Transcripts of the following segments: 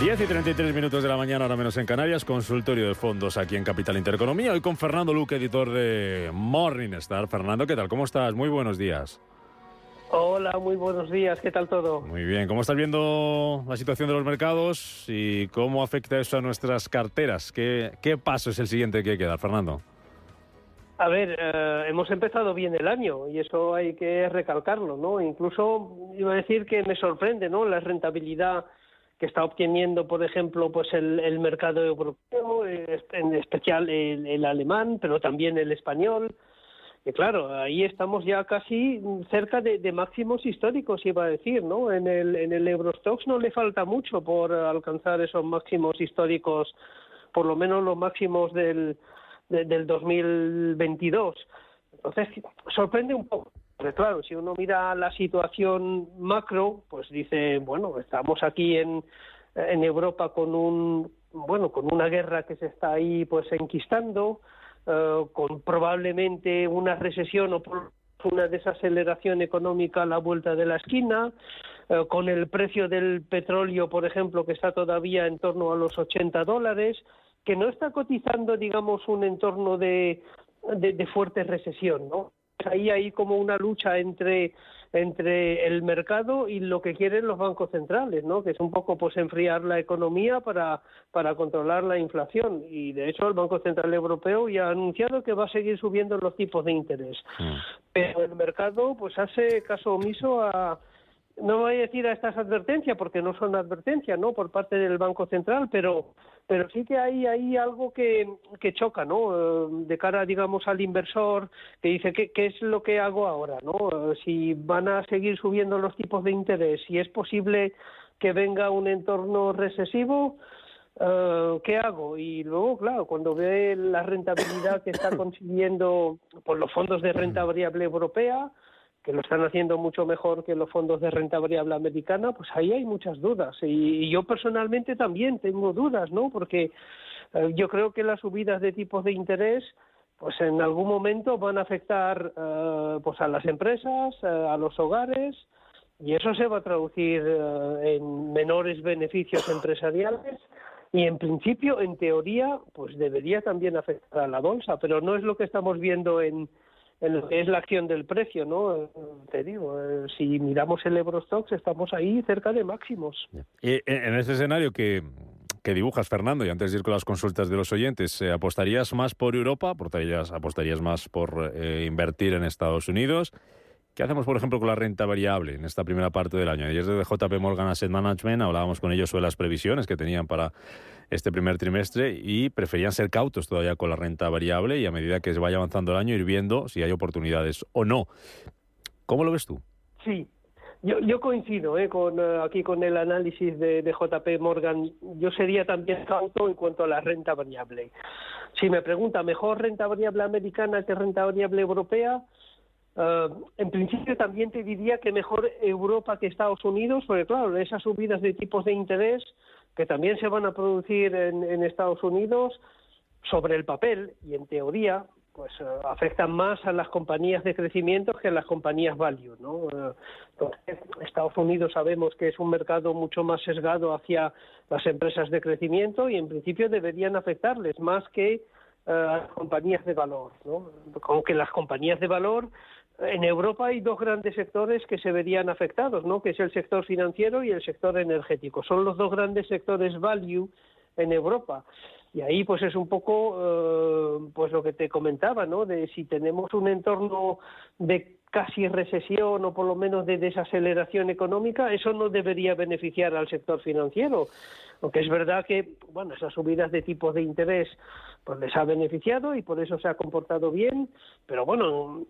Diez y 33 minutos de la mañana, ahora menos en Canarias, consultorio de fondos aquí en Capital Intereconomía. Hoy con Fernando Luque, editor de Morningstar. Fernando, ¿qué tal? ¿Cómo estás? Muy buenos días. Hola, muy buenos días. ¿Qué tal todo? Muy bien. ¿Cómo estás viendo la situación de los mercados y cómo afecta eso a nuestras carteras? ¿Qué, qué paso es el siguiente que hay que dar, Fernando? A ver, eh, hemos empezado bien el año y eso hay que recalcarlo, ¿no? Incluso iba a decir que me sorprende, ¿no? La rentabilidad que está obteniendo, por ejemplo, pues el, el mercado europeo, eh, en especial el, el alemán, pero también el español. Que claro, ahí estamos ya casi cerca de, de máximos históricos, iba a decir, ¿no? En el, en el Eurostox no le falta mucho por alcanzar esos máximos históricos, por lo menos los máximos del, de- del 2022. Entonces, sorprende un poco. Porque claro, si uno mira la situación macro, pues dice, bueno, estamos aquí en, en Europa con un, bueno, con una guerra que se está ahí pues enquistando, eh, con probablemente una recesión o por una desaceleración económica a la vuelta de la esquina, eh, con el precio del petróleo, por ejemplo, que está todavía en torno a los 80 dólares, que no está cotizando, digamos, un entorno de, de fuerte recesión, ¿no? Ahí hay como una lucha entre entre el mercado y lo que quieren los bancos centrales, ¿no? Que es un poco pues enfriar la economía para para controlar la inflación y de hecho el Banco Central Europeo ya ha anunciado que va a seguir subiendo los tipos de interés. Pero el mercado pues hace caso omiso a no voy a decir a estas advertencias porque no son advertencias, ¿no? Por parte del Banco Central, pero pero sí que hay ahí algo que, que choca, ¿no? Eh, De cara, digamos, al inversor que dice ¿qué, qué es lo que hago ahora, ¿no? Eh, Si van a seguir subiendo los tipos de interés, si es posible que venga un entorno recesivo, eh, ¿qué hago? Y luego, claro, cuando ve la rentabilidad que está consiguiendo por los fondos de renta variable europea, que lo están haciendo mucho mejor que los fondos de renta variable americana, pues ahí hay muchas dudas. Y, yo personalmente también tengo dudas, ¿no? Porque eh, yo creo que las subidas de tipos de interés pues en algún momento van a afectar eh, pues a las empresas, eh, a los hogares, y eso se va a traducir eh, en menores beneficios empresariales y en principio, en teoría, pues debería también afectar a la bolsa, pero no es lo que estamos viendo en, es la acción del precio, ¿no? Te digo, eh, si miramos el Eurostox estamos ahí cerca de máximos. Y en en ese escenario que, que dibujas, Fernando, y antes de ir con las consultas de los oyentes, eh, ¿apostarías más por Europa? ¿Apostarías, apostarías más por eh, invertir en Estados Unidos? ¿Qué hacemos, por ejemplo, con la renta variable en esta primera parte del año? Ayer desde JP Morgan Asset Management hablábamos con ellos sobre las previsiones que tenían para este primer trimestre y preferían ser cautos todavía con la renta variable y a medida que se vaya avanzando el año ir viendo si hay oportunidades o no. ¿Cómo lo ves tú? Sí, yo, coincido ¿eh? eh, aquí con el análisis de, de JP Morgan. Yo sería también cauto en cuanto a la renta variable. Si me pregunta, ¿mejor renta variable americana que renta variable europea? Eh, en principio también te diría que mejor Europa que Estados Unidos, porque claro, esas subidas de tipos de interés que también se van a producir en, en Estados Unidos sobre el papel y en teoría pues eh, afectan más a las compañías de crecimiento que a las compañías value, ¿no? Entonces, Estados Unidos sabemos que es un mercado mucho más sesgado hacia las empresas de crecimiento y en principio deberían afectarles más que eh, a las compañías de valor, ¿no? Aunque las compañías de valor en Europa hay dos grandes sectores que se verían afectados, ¿no? Que es el sector financiero y el sector energético. Son los dos grandes sectores value en Europa. Y ahí pues es un poco eh, pues lo que te comentaba, ¿no? De si tenemos un entorno de casi recesión o por lo menos de desaceleración económica, eso no debería beneficiar al sector financiero. Aunque es verdad que, bueno, esas subidas de tipos de interés pues les ha beneficiado y por eso se ha comportado bien, pero bueno,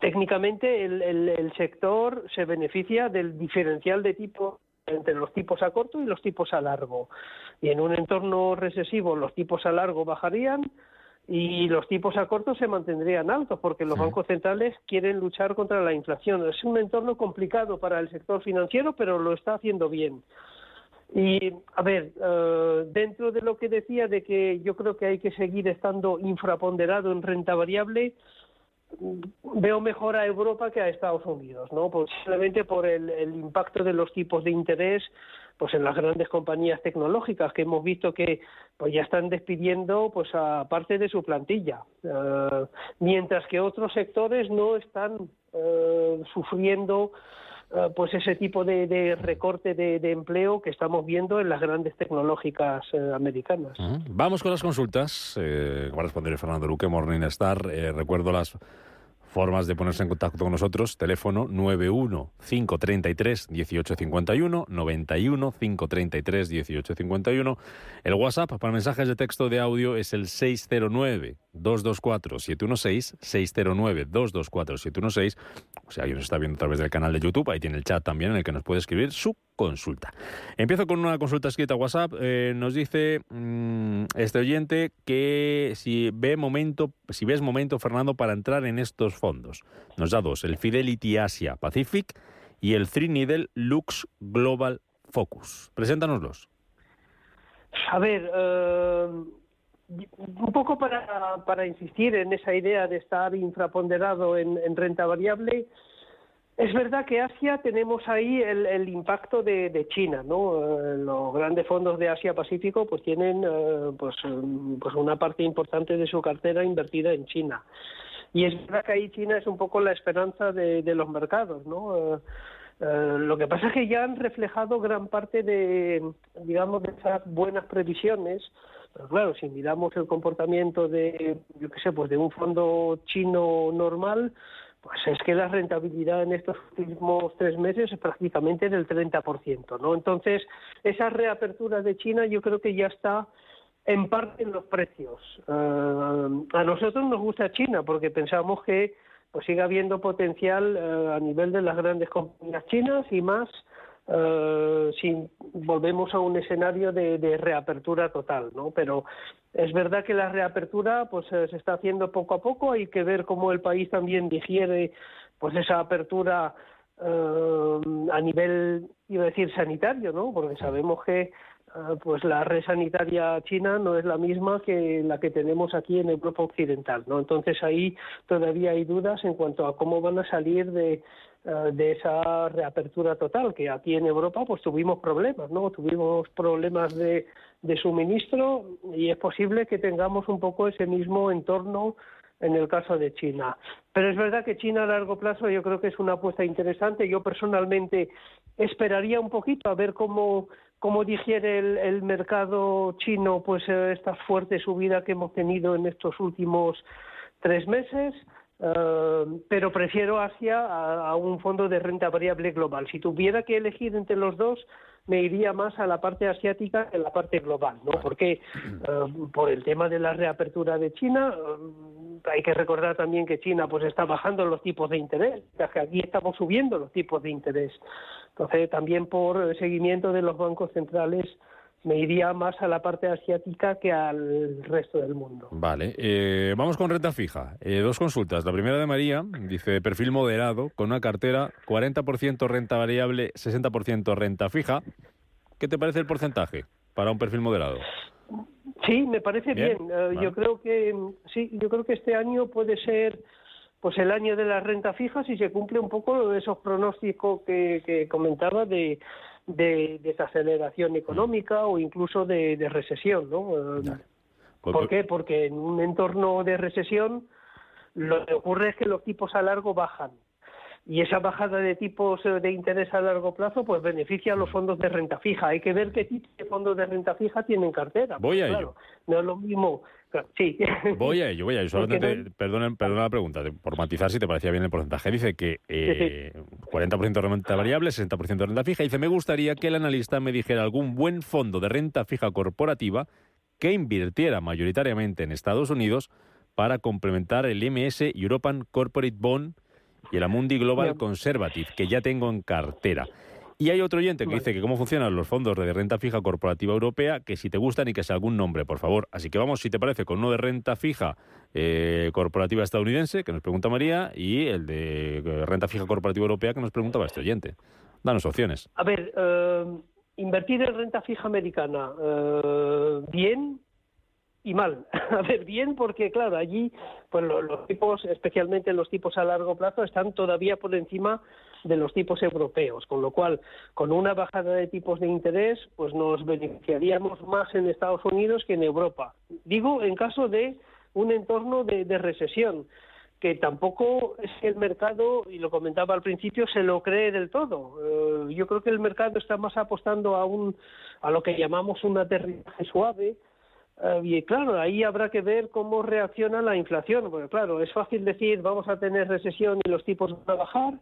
técnicamente el, el, el sector se beneficia del diferencial de tipo entre los tipos a corto y los tipos a largo. Y en un entorno recesivo los tipos a largo bajarían y los tipos a corto se mantendrían altos porque los bancos centrales quieren luchar contra la inflación. Es un entorno complicado para el sector financiero, pero lo está haciendo bien. Y, a ver, eh, dentro de lo que decía de que yo creo que hay que seguir estando infraponderado en renta variable, veo mejor a Europa que a Estados Unidos, ¿no? Posiblemente por el, el, impacto de los tipos de interés pues en las grandes compañías tecnológicas que hemos visto que pues ya están despidiendo pues a parte de su plantilla uh, mientras que otros sectores no están uh, sufriendo pues ese tipo de, recorte de, empleo que estamos viendo en las grandes tecnológicas americanas. Uh -huh. Vamos con las consultas. Eh, a responder Fernando Luque, Morningstar. Eh, recuerdo las Formas de ponerse en contacto con nosotros, teléfono 91 533 1851, 91 533 1851. El WhatsApp para mensajes de texto de audio es el 609 224 716, 609 224 716. O sea, alguien nos está viendo a través del canal de YouTube, ahí tiene el chat también en el que nos puede escribir su consulta. Empiezo con una consulta escrita a WhatsApp. Eh, nos dice mmm, este oyente que si ve momento, si ves momento, Fernando, para entrar en estos fondos. Nos da dos, el Fidelity Asia Pacific y el Three Needle Lux Global Focus. Preséntanoslos. A ver, uh, un poco para, para, insistir en esa idea de estar infraponderado en, en renta variable, es verdad que Asia tenemos ahí el, el impacto de, China, ¿no? Eh, los grandes fondos de Asia Pacífico pues tienen eh, pues, pues una parte importante de su cartera invertida en China. Y es verdad que ahí China es un poco la esperanza de, de los mercados, ¿no? Eh, lo que pasa es que ya han reflejado gran parte de, digamos, de esas buenas previsiones. Pero claro, si miramos el comportamiento de, yo qué sé, pues de un fondo chino normal, pues es que la rentabilidad en estos últimos tres meses es prácticamente del 30%, ¿no? Entonces, esa reapertura de China yo creo que ya está en parte en los precios. Uh, a nosotros nos gusta China porque pensamos que pues sigue habiendo potencial uh, a nivel de las grandes compañías chinas y más uh, si volvemos a un escenario de, de, reapertura total, ¿no? Pero es verdad que la reapertura pues se está haciendo poco a poco, hay que ver cómo el país también digiere pues esa apertura a nivel, iba a decir sanitario, ¿no? Porque sabemos que pues la red sanitaria china no es la misma que la que tenemos aquí en Europa Occidental, ¿no? Entonces ahí todavía hay dudas en cuanto a cómo van a salir de, de esa reapertura total, que aquí en Europa pues tuvimos problemas, ¿no? Tuvimos problemas de, de suministro y es posible que tengamos un poco ese mismo entorno en el caso de China. Pero es verdad que China a largo plazo yo creo que es una apuesta interesante. Yo personalmente esperaría un poquito a ver cómo cómo digiere el, el mercado chino pues esta fuerte subida que hemos tenido en estos últimos tres meses. Uh, pero prefiero Asia a, a, un fondo de renta variable global. Si tuviera que elegir entre los dos, me iría más a la parte asiática que a la parte global, ¿no? Porque uh, por el tema de la reapertura de China, uh, hay que recordar también que China pues está bajando los tipos de interés, que aquí estamos subiendo los tipos de interés. Entonces, también por seguimiento de los bancos centrales me iría más a la parte asiática que al resto del mundo. Vale, eh, vamos con renta fija. Eh, dos consultas. La primera de María, dice perfil moderado, con una cartera 40% renta variable, 60% renta fija. ¿Qué te parece el porcentaje para un perfil moderado? Sí, me parece bien. bien. Uh, vale. Yo creo que sí, yo creo que este año puede ser pues el año de la renta fija si se cumple un poco esos pronósticos que, que comentaba de de desaceleración económica o incluso de, de recesión, ¿no? Dale. ¿Por qué? Porque en un entorno de recesión lo que ocurre es que los tipos a largo bajan. y esa bajada de tipos eh, de interés a largo plazo pues beneficia a los fondos de renta fija. Hay que ver qué tipo de fondos de renta fija tienen cartera. Voy a porque, ello. claro, no es lo mismo. Sí. Voy a ello, voy a ello. Solamente te- perdona, perdona la pregunta, por matizar si te parecía bien el porcentaje. Dice que eh, 40% de renta variable, 60% de renta fija. Dice, me gustaría que el analista me dijera algún buen fondo de renta fija corporativa que invirtiera mayoritariamente en Estados Unidos para complementar el MS European Corporate Bond y el Amundi Global. Conservative, que ya tengo en cartera. Y hay otro oyente que Vale. dice que cómo funcionan los fondos de renta fija corporativa europea, que si te gustan y que sea algún nombre, por favor. Así que vamos, si te parece, con uno de renta fija eh, corporativa estadounidense, que nos pregunta María, y el de eh, renta fija corporativa europea, que nos preguntaba este oyente. Danos opciones. A ver, eh, invertir en renta fija americana, eh, bien y mal. A ver, bien porque, claro, allí pues lo- los tipos, especialmente los tipos a largo plazo, están todavía por encima de los tipos europeos, con lo cual, con una bajada de tipos de interés, pues nos beneficiaríamos más en Estados Unidos que en Europa. Digo, en caso de un entorno de, de recesión que tampoco es que el mercado, y lo comentaba al principio, se lo cree del todo. Eh, yo creo que el mercado está más apostando a, un, a lo que llamamos un aterrizaje suave. eh, y claro, ahí habrá que ver cómo reacciona la inflación, porque claro, es fácil decir vamos a tener recesión y los tipos van a bajar,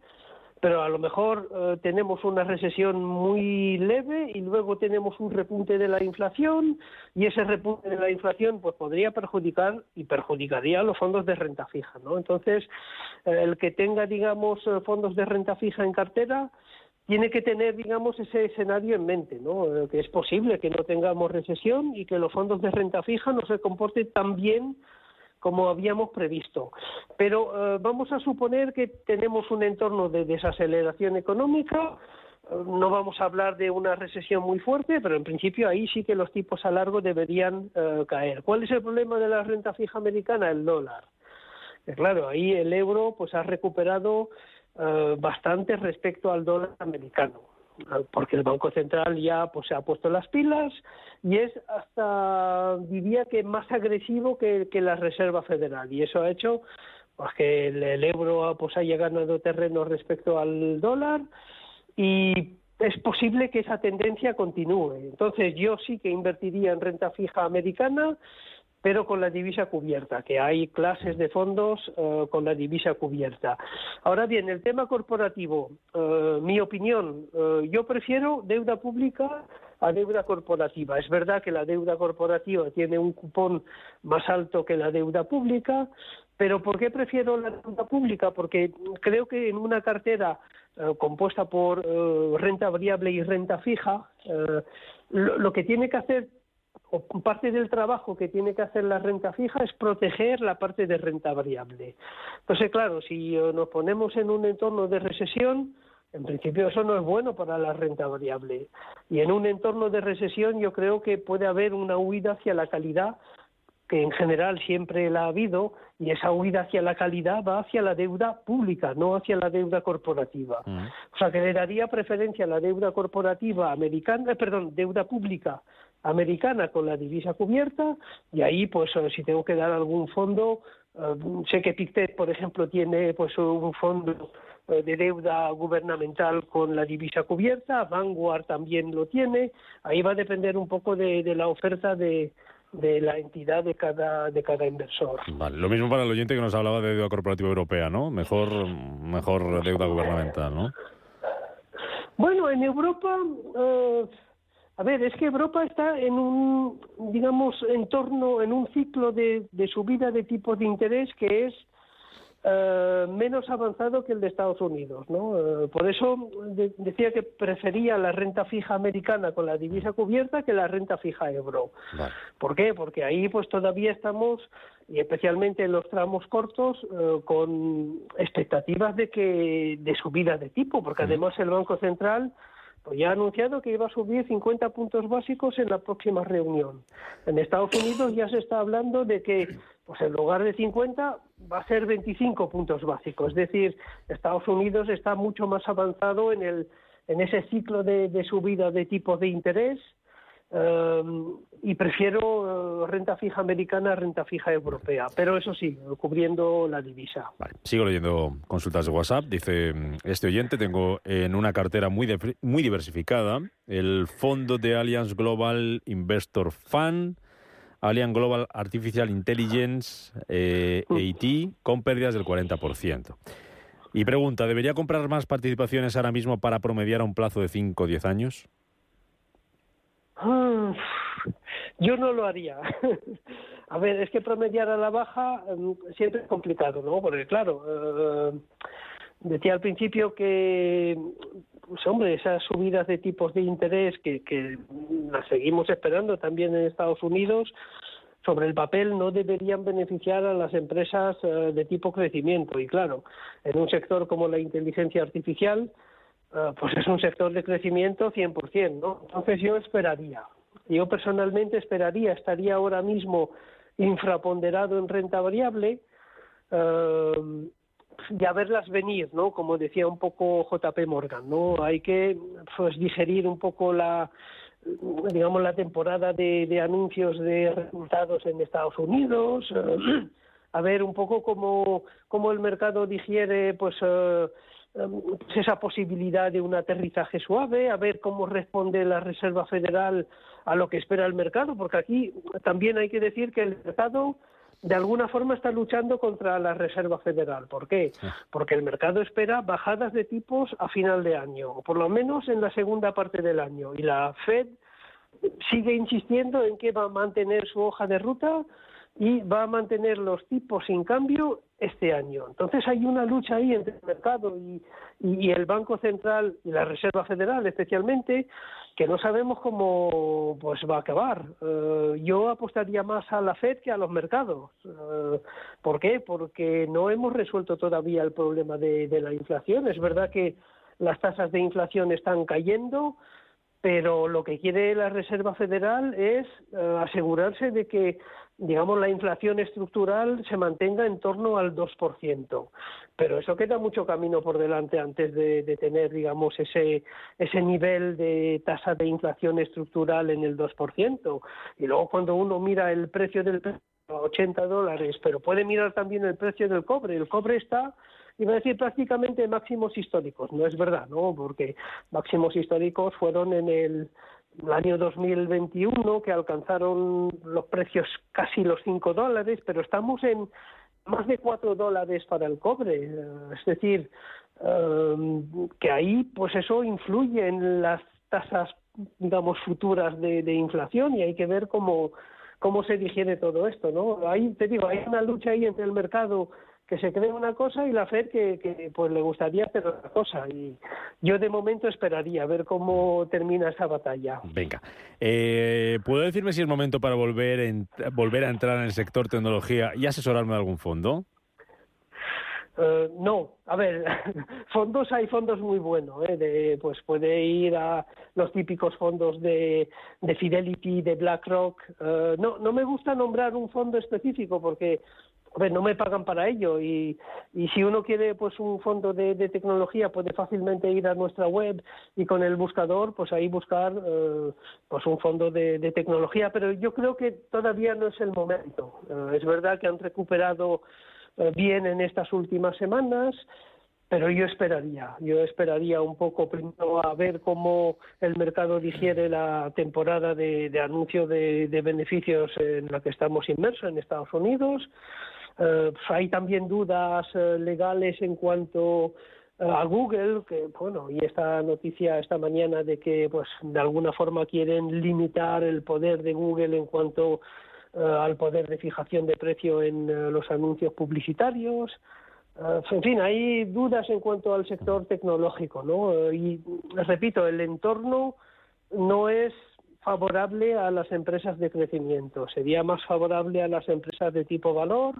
pero a lo mejor eh, tenemos una recesión muy leve y luego tenemos un repunte de la inflación y ese repunte de la inflación pues podría perjudicar y perjudicaría a los fondos de renta fija, ¿no? Entonces, el que tenga, digamos, eh, fondos de renta fija en cartera tiene que tener, digamos, ese escenario en mente, ¿no? Eh, que es posible que no tengamos recesión y que los fondos de renta fija no se comporten tan bien como habíamos previsto. Pero eh, vamos a suponer que tenemos un entorno de desaceleración económica, no vamos a hablar de una recesión muy fuerte, pero en principio ahí sí que los tipos a largo deberían eh, caer. ¿Cuál es el problema de la renta fija americana? El dólar. Eh, Claro, ahí el euro pues ha recuperado bastante respecto al dólar americano, porque el Banco Central ya pues se ha puesto las pilas y es hasta diría que más agresivo que, la Reserva Federal y eso ha hecho pues que el, el euro pues haya ganado terreno respecto al dólar y es posible que esa tendencia continúe. Entonces yo sí que invertiría en renta fija americana, pero con la divisa cubierta, que hay clases de fondos eh, con la divisa cubierta. Ahora bien, el tema corporativo, eh, mi opinión, eh, yo prefiero deuda pública a deuda corporativa. Es verdad que la deuda corporativa tiene un cupón más alto que la deuda pública, pero ¿por qué prefiero la deuda pública? Porque creo que en una cartera eh, compuesta por eh, renta variable y renta fija, eh, lo, lo que tiene que hacer o parte del trabajo que tiene que hacer la renta fija es proteger la parte de renta variable. Entonces, claro, si nos ponemos en un entorno de recesión, en principio eso no es bueno para la renta variable. Y en un entorno de recesión yo creo que puede haber una huida hacia la calidad que en general siempre la ha habido, y esa huida hacia la calidad va hacia la deuda pública, no hacia la deuda corporativa. O sea, que le daría preferencia a la deuda corporativa americana, eh, perdón, deuda pública americana con la divisa cubierta, y ahí, pues, eh, si tengo que dar algún fondo, eh, sé que Pictet, por ejemplo, tiene pues un fondo eh, de deuda gubernamental con la divisa cubierta, Vanguard también lo tiene, ahí va a depender un poco de, de la oferta de, de la entidad de cada, de cada inversor. Vale, lo mismo para el oyente que nos hablaba de deuda corporativa europea, ¿no? Mejor, mejor deuda gubernamental, ¿no? Bueno, en Europa, eh, a ver, es que Europa está en un, digamos, entorno, en un ciclo de, de subida de tipos de interés que es eh, menos avanzado que el de Estados Unidos, ¿no? Eh, por eso de- decía que prefería la renta fija americana con la divisa cubierta que la renta fija euro. Vale. ¿Por qué? Porque ahí pues todavía estamos, y especialmente en los tramos cortos, eh, con expectativas de que de subida de tipo, porque además el Banco Central pues ya ha anunciado que iba a subir 50 puntos básicos en la próxima reunión. En Estados Unidos ya se está hablando de que pues en lugar de 50 va a ser 25 puntos básicos, es decir, Estados Unidos está mucho más avanzado en el en ese ciclo de, de subida de tipos de interés eh, y prefiero eh, renta fija americana a renta fija europea, pero eso sí, cubriendo la divisa. Sigo leyendo consultas de WhatsApp. Dice mm, este oyente, tengo en una cartera muy, muy diversificada el fondo de Allianz Global Investor Fund, Allianz Global Artificial Intelligence, eh, con pérdidas del 40%. Y pregunta, ¿debería comprar más participaciones ahora mismo para promediar a un plazo de 5 o 10 años? Yo no lo haría. A ver, es que promediar a la baja mm, siempre es complicado, ¿no? Porque claro, eh, decía al principio que, pues hombre, esas subidas de tipos de interés que, que las seguimos esperando también en Estados Unidos, sobre el papel no deberían beneficiar a las empresas eh, de tipo crecimiento. Y claro, en un sector como la inteligencia artificial, eh, pues es un sector de crecimiento 100%, ¿no? Entonces yo esperaría. Yo personalmente esperaría, estaría ahora mismo infraponderado en renta variable eh, y a verlas venir, ¿no? Como decía un poco JP Morgan, ¿no? Hay que pues digerir un poco la digamos la temporada de, anuncios de resultados en Estados Unidos, eh, a ver un poco cómo, cómo el mercado digiere pues em, pues esa posibilidad de un aterrizaje suave, a ver cómo responde la Reserva Federal a lo que espera el mercado, porque aquí también hay que decir que el mercado de alguna forma está luchando contra la Reserva Federal. ¿Por qué? Porque el mercado espera bajadas de tipos a final de año, o por lo menos en la segunda parte del año. Y la Fed sigue insistiendo en que va a mantener su hoja de ruta y va a mantener los tipos sin cambio este año. Entonces hay una lucha ahí entre el mercado y, el Banco Central y la Reserva Federal especialmente que no sabemos cómo pues va a acabar. Eh, yo apostaría más a la Fed que a los mercados. Eh, ¿Por qué? Porque no hemos resuelto todavía el problema de la inflación. Es verdad que las tasas de inflación están cayendo, pero lo que quiere la Reserva Federal es eh, asegurarse de que, digamos, la inflación estructural se mantenga en torno al 2%. Pero eso queda mucho camino por delante antes de, de tener, digamos, ese, ese nivel de tasa de inflación estructural en el 2%. Y luego cuando uno mira el precio del petróleo a 80 dólares, pero puede mirar también el precio del cobre. El cobre está iba a decir prácticamente máximos históricos, no es verdad, ¿no? Porque máximos históricos fueron en el, año 2021 que alcanzaron los precios casi los 5 dólares, pero estamos en más de 4 dólares para el cobre, eh, es decir, eh, que ahí pues eso influye en las tasas digamos futuras de, de inflación y hay que ver cómo cómo se digiere todo esto, ¿no? Ahí te digo, hay una lucha ahí entre el mercado que se cree una cosa y la Fed que, que pues le gustaría hacer otra cosa y yo de momento esperaría a ver cómo termina esa batalla. Venga. Eh, ¿Puedo decirme si es momento para volver, en- volver a entrar en el sector tecnología y asesorarme de algún fondo? Eh, no, a ver, fondos hay fondos muy buenos, ¿eh? de, pues puede ir a los típicos fondos de, de Fidelity, de BlackRock. Eh, no, no me gusta nombrar un fondo específico porque no me pagan para ello y, y si uno quiere pues un fondo de, de tecnología puede fácilmente ir a nuestra web y con el buscador pues ahí buscar eh, pues un fondo de, de tecnología, pero yo creo que todavía no es el momento. Eh, es verdad que han recuperado eh, bien en estas últimas semanas, pero yo esperaría, yo esperaría un poco primero a ver cómo el mercado digiere la temporada de, de anuncio de, de beneficios en la que estamos inmersos en Estados Unidos. Eh, hay también dudas eh, legales en cuanto eh, a Google, que bueno, y esta noticia esta mañana de que pues de alguna forma quieren limitar el poder de Google en cuanto eh, al poder de fijación de precio en los anuncios publicitarios. En fin, hay dudas en cuanto al sector tecnológico, ¿no? Y repito, el entorno no es favorable a las empresas de crecimiento, sería más favorable a las empresas de tipo valor,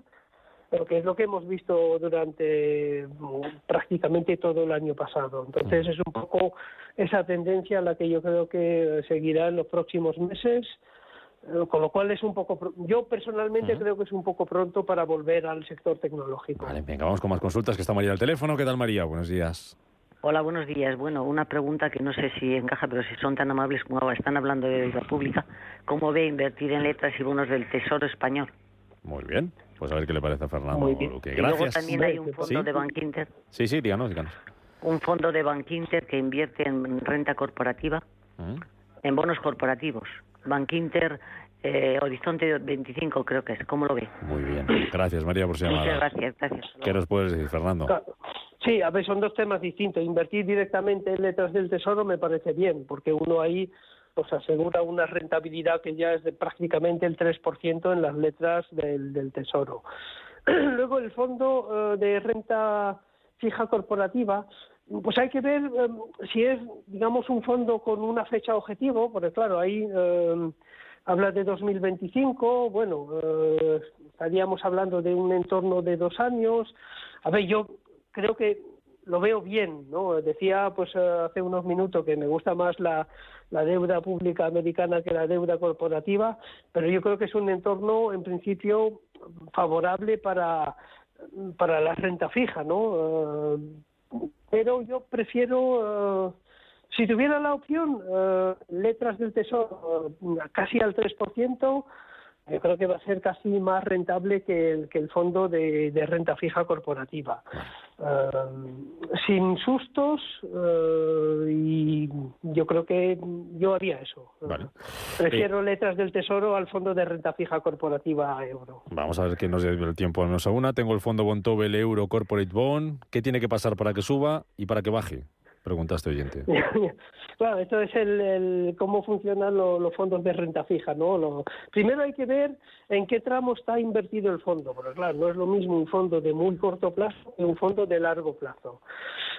pero que es lo que hemos visto durante mm, prácticamente todo el año pasado. Entonces es un poco esa tendencia la que yo creo que seguirá en los próximos meses, eh, con lo cual es un poco, yo personalmente creo que es un poco pronto para volver al sector tecnológico. Vale, venga, vamos con más consultas, que está María al teléfono. ¿Qué tal, María? Buenos días. Hola, buenos días. Bueno, una pregunta que no sé si encaja, pero si son tan amables como ahora están hablando de deuda pública, ¿cómo ve invertir en letras y bonos del Tesoro español? Muy bien. Pues a ver qué le parece a Fernando Muy bien. Luque. Y luego Gracias. también hay un fondo Sí. de Bank Inter, Sí, sí, díganos, díganos. un fondo de Bank Inter que invierte en renta corporativa, Mm. en bonos corporativos. Bank Inter, eh, Horizonte 25 creo que es. ¿Cómo lo ve? Muy bien. Gracias, María, por su Muchas llamada. gracias, gracias. ¿Qué nos puedes decir, Fernando? Sí, a ver, son dos temas distintos. Invertir directamente en letras del tesoro me parece bien, porque uno ahí pues asegura una rentabilidad que ya es de prácticamente el 3% en las letras del, del tesoro. Luego el fondo eh, de renta fija corporativa, pues hay que ver eh, si es, digamos, un fondo con una fecha objetivo, porque claro, ahí eh, habla de 2025, bueno, eh, estaríamos hablando de un entorno de dos años. A ver, yo creo que lo veo bien, ¿no? Decía pues eh, hace unos minutos que me gusta más la, deuda pública americana que la deuda corporativa, pero yo creo que es un entorno en principio favorable para para la renta fija, ¿no? Eh, pero yo prefiero eh, si tuviera la opción, eh, letras del tesoro casi al 3%, yo creo que va a ser casi más rentable que el, que el fondo de renta fija corporativa. Eh, sin sustos, eh, y yo creo que yo haría eso. Vale. Prefiero letras del tesoro al fondo de renta fija corporativa euro. Vamos a ver qué nos dé el tiempo al menos a una. Tengo el fondo Bontobel Euro Corporate Bond. ¿Qué tiene que pasar para que suba y para que baje? Preguntaste oyente. Claro, esto es el, el- cómo funcionan lo- los fondos de renta fija, ¿no? Lo- primero hay que ver en qué tramo está invertido el fondo, porque claro, no es lo mismo un fondo de muy corto plazo que un fondo de largo plazo.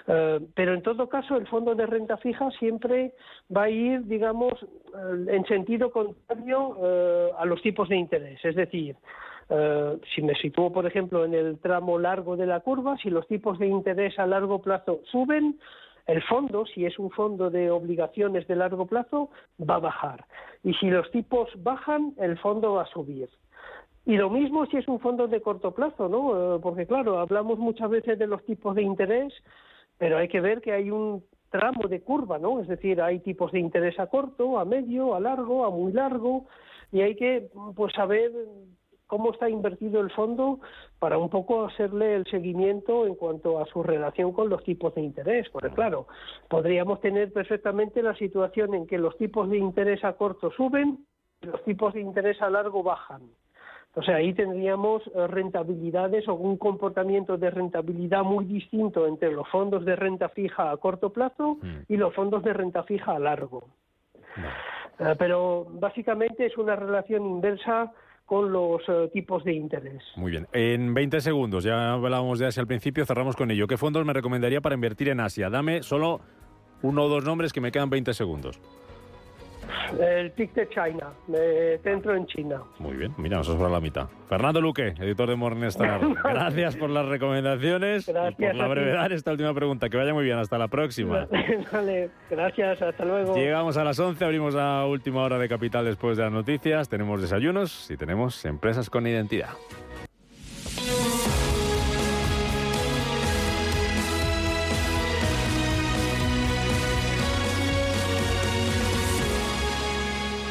Eh, pero en todo caso, el fondo de renta fija siempre va a ir, digamos, eh, en sentido contrario eh, a los tipos de interés. Es decir, eh, si me sitúo, por ejemplo, en el tramo largo de la curva, si los tipos de interés a largo plazo suben, el fondo, si es un fondo de obligaciones de largo plazo, va a bajar. Y si los tipos bajan, el fondo va a subir. Y lo mismo si es un fondo de corto plazo, ¿no? Eh, Porque claro, hablamos muchas veces de los tipos de interés, pero hay que ver que hay un tramo de curva, ¿no? Es decir, hay tipos de interés a corto, a medio, a largo, a muy largo, y hay que pues saber cómo está invertido el fondo para un poco hacerle el seguimiento en cuanto a su relación con los tipos de interés. Porque claro, podríamos tener perfectamente la situación en que los tipos de interés a corto suben y los tipos de interés a largo bajan. Entonces ahí tendríamos eh, rentabilidades o un comportamiento de rentabilidad muy distinto entre los fondos de renta fija a corto plazo y los fondos de renta fija a largo. Eh, pero básicamente es una relación inversa con los eh, tipos de interés. Muy bien. En 20 segundos, ya hablábamos de Asia al principio, cerramos con ello. ¿Qué fondos me recomendaría para invertir en Asia? Dame solo uno o dos nombres que me quedan 20 segundos. El PIC de China, me centro en China. Muy bien, mira, nos sobra la mitad. Fernando Luque, editor de Morningstar. Gracias por las recomendaciones y Gracias por la brevedad en esta última pregunta. Que vaya muy bien, hasta la próxima. vale, gracias, hasta luego. Llegamos a las 11, abrimos la última hora de Capital después de las noticias. Tenemos desayunos y tenemos empresas con identidad.